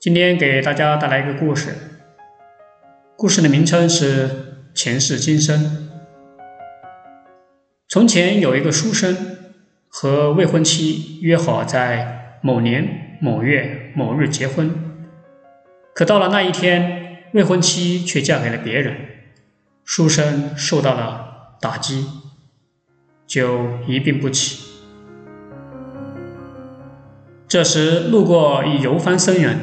今天给大家带来一个故事，故事的名称是《前世今生》。从前有一个书生和未婚妻约好在某年某月某日结婚，可到了那一天，未婚妻却嫁给了别人，书生受到了打击，就一病不起。这时，路过一游方僧人，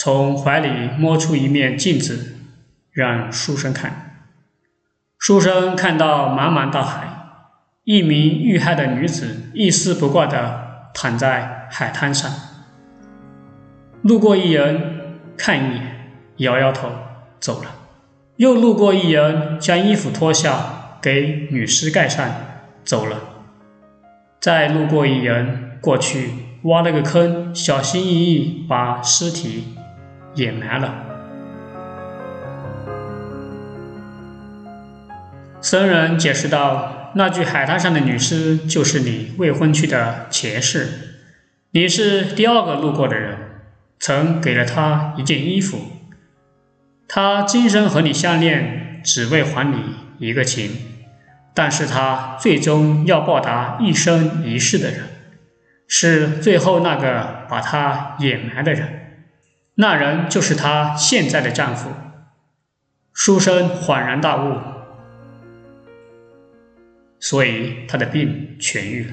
从怀里摸出一面镜子，让书生看。书生看到茫茫大海，一名遇害的女子一丝不挂地躺在海滩上。路过一人，看一眼，摇摇头，走了。又路过一人，将衣服脱下给女尸盖上，走了。再路过一人，过去。挖了个坑，小心翼翼把尸体掩埋了。僧人解释道：“那具海滩上的女尸就是你未婚妻的前世，你是第二个路过的人，曾给了她一件衣服。她今生和你相恋，只为还你一个情，但是她最终要报答一生一世的人。”是最后那个把她掩埋的人，那人就是她现在的丈夫。书生恍然大悟，所以他的病痊愈了。